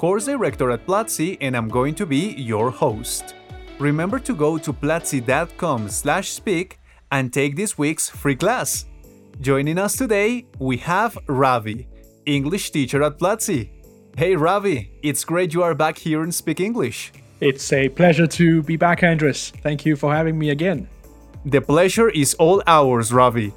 course director at Platzi, and I'm going to be your host. Remember to go to platzi.com slash speak and take this week's free class. Joining us today, we have Ravee, English teacher at Platzi. Hey Ravee, it's great you are back here and Speak English. It's a pleasure to be back, Andres. Thank you for having me again. The pleasure is all ours, Ravee.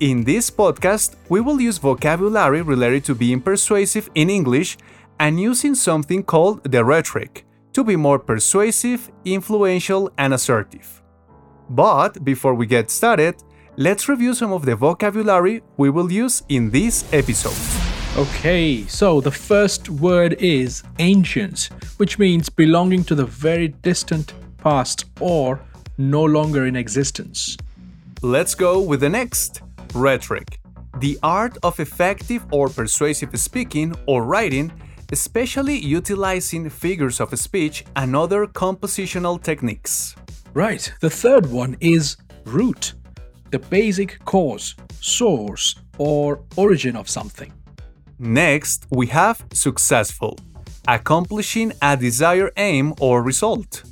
In this podcast, we will use vocabulary related to being persuasive in English and using something called the rhetoric to be more persuasive, influential, and assertive. But before we get started, let's review some of the vocabulary we will use in this episode. Okay, so the first word is ancient, which means belonging to the very distant past or no longer in existence. Let's go with the next rhetoric. The art of effective or persuasive speaking or writing, especially utilizing figures of speech and other compositional techniques. Right, the third one is root, the basic cause, source, or origin of something. Next, we have successful, accomplishing a desired aim or result.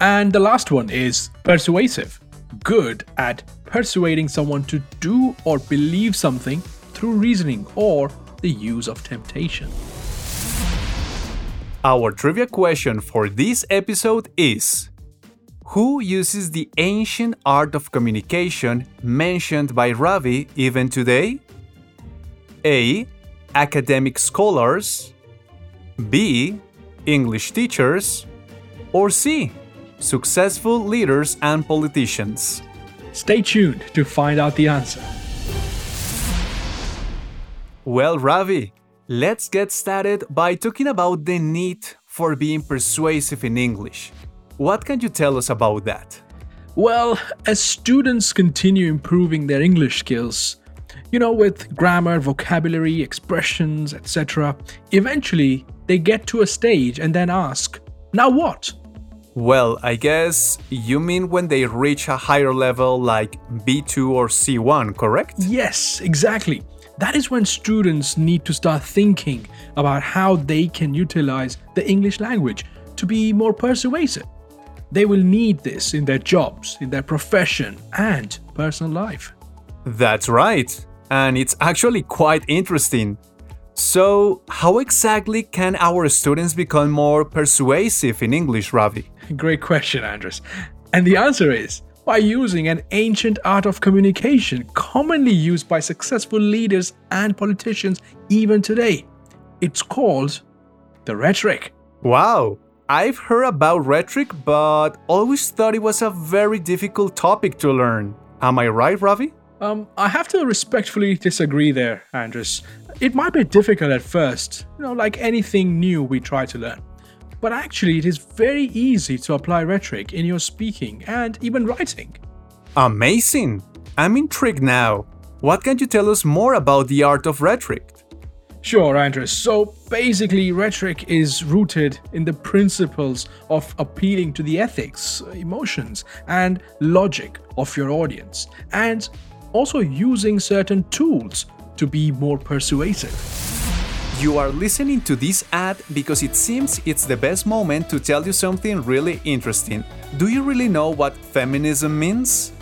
And the last one is persuasive, good at persuading someone to do or believe something through reasoning or the use of temptation. Our trivia question for this episode is Who uses the ancient art of communication mentioned by Ravee even today? A. Academic scholars, B. English teachers, or C. Successful leaders and politicians. Stay tuned to find out the answer. Well, Ravee, let's get started by talking about the need for being persuasive in English. What can you tell us about that? Well, as students continue improving their English skills, you know, with grammar, vocabulary, expressions, etc., eventually they get to a stage and then ask, now what? Well, I guess you mean when they reach a higher level like B2 or C1, correct? Yes, exactly. That is when students need to start thinking about how they can utilize the English language to be more persuasive. They will need this in their jobs, in their profession, and personal life. That's right. And it's actually quite interesting. So, how exactly can our students become more persuasive in English, Ravee? Great question, Andres. And the answer is by using an ancient art of communication commonly used by successful leaders and politicians even today. It's called the rhetoric. Wow, I've heard about rhetoric, but always thought it was a very difficult topic to learn. Am I right, Ravee? Um, I have to respectfully disagree there, Andres. It might be difficult at first, you know, like anything new we try to learn. But actually, it is very easy to apply rhetoric in your speaking and even writing. Amazing! I'm intrigued now. What can you tell us more about the art of rhetoric? Sure, Andres. So basically, rhetoric is rooted in the principles of appealing to the ethics, emotions, and logic of your audience, and also using certain tools to be more persuasive. You are listening to this ad because it seems it's the best moment to tell you something really interesting. Do you really know what feminism means?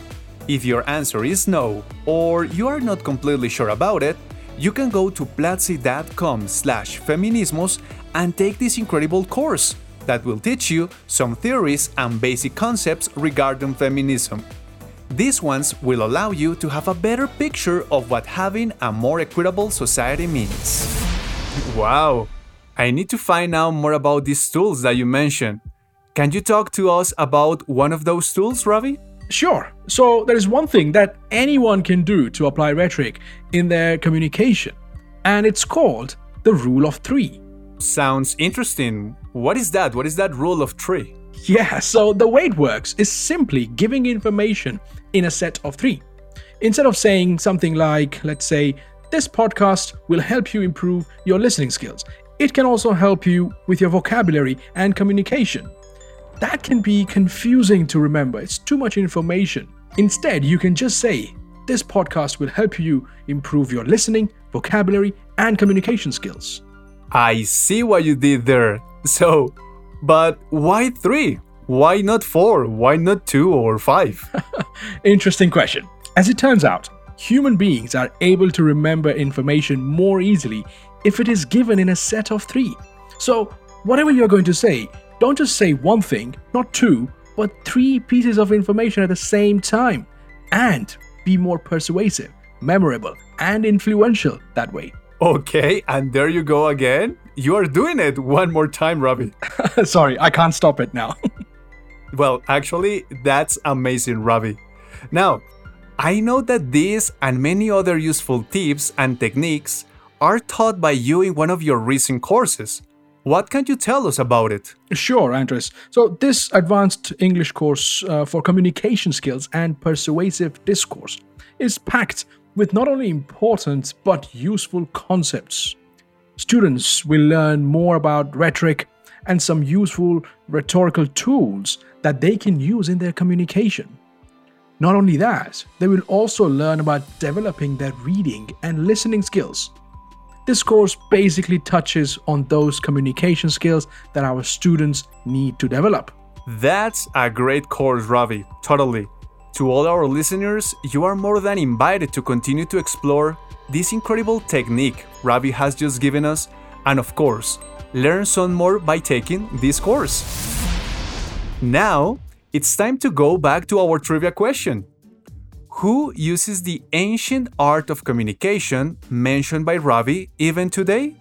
If your answer is no, or you are not completely sure about it, you can go to platzi.com slash feminismos and take this incredible course that will teach you some theories and basic concepts regarding feminism. These ones will allow you to have a better picture of what having a more equitable society means. Wow! I need to find out more about these tools that you mentioned. Can you talk to us about one of those tools, Ravee? Sure. So there is one thing that anyone can do to apply rhetoric in their communication, and it's called the rule of three. sounds interesting. What is that? What is that rule of three? Yeah, so the way it works is simply giving information in a set of three. Instead of saying something like, let's say, this podcast will help you improve your listening skills, it can also help you with your vocabulary and communication. That can be confusing to remember, it's too much information. Instead, you can just say, this podcast will help you improve your listening, vocabulary, and communication skills. I see what you did there. So, but why three? Why not four? Why not two or five? Interesting question. As it turns out, human beings are able to remember information more easily if it is given in a set of three. So, whatever you're going to say, don't just say one thing, not two, but three pieces of information at the same time. And be more persuasive, memorable, and influential that way. Okay, and there you go again. You are doing it one more time, Ravee. Sorry, I can't stop it now. well, actually, that's amazing, Ravee. Now, I know that these and many other useful tips and techniques are taught by you in one of your recent courses. What can you tell us about it? Sure, Andres. So, this advanced English course uh, for communication skills and persuasive discourse is packed with not only important but useful concepts. Students will learn more about rhetoric and some useful rhetorical tools that they can use in their communication. Not only that, they will also learn about developing their reading and listening skills. This course basically touches on those communication skills that our students need to develop. That's a great course, Ravee. Totally. To all our listeners, you are more than invited to continue to explore this incredible technique Ravee has just given us, and of course, learn some more by taking this course. Now, it's time to go back to our trivia question. Who uses the ancient art of communication mentioned by Ravee even today?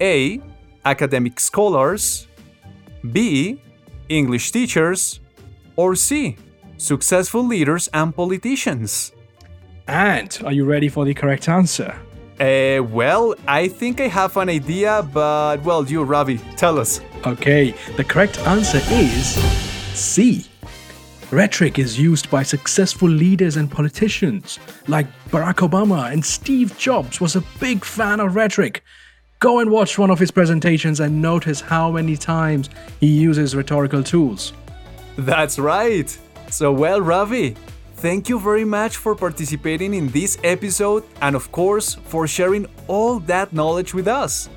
A. Academic scholars, B. English teachers, or C successful leaders and politicians. And are you ready for the correct answer? Uh, well, I think I have an idea, but well, you, Ravee, tell us. Okay, the correct answer is C. Rhetoric is used by successful leaders and politicians, like Barack Obama and Steve Jobs was a big fan of rhetoric. Go and watch one of his presentations and notice how many times he uses rhetorical tools. That's right. So, well, Ravee, thank you very much for participating in this episode and, of course, for sharing all that knowledge with us.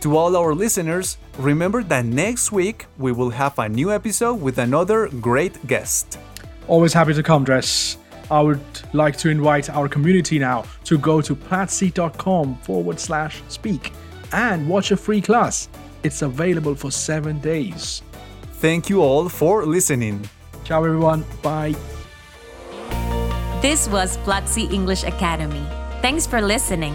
To all our listeners, remember that next week we will have a new episode with another great guest. Always happy to come, Andres. I would like to invite our community now to go to platzi.com forward slash speak and watch a free class. It's available for seven days. Thank you all for listening. Ciao, everyone. Bye. This was Platzi English Academy. Thanks for listening.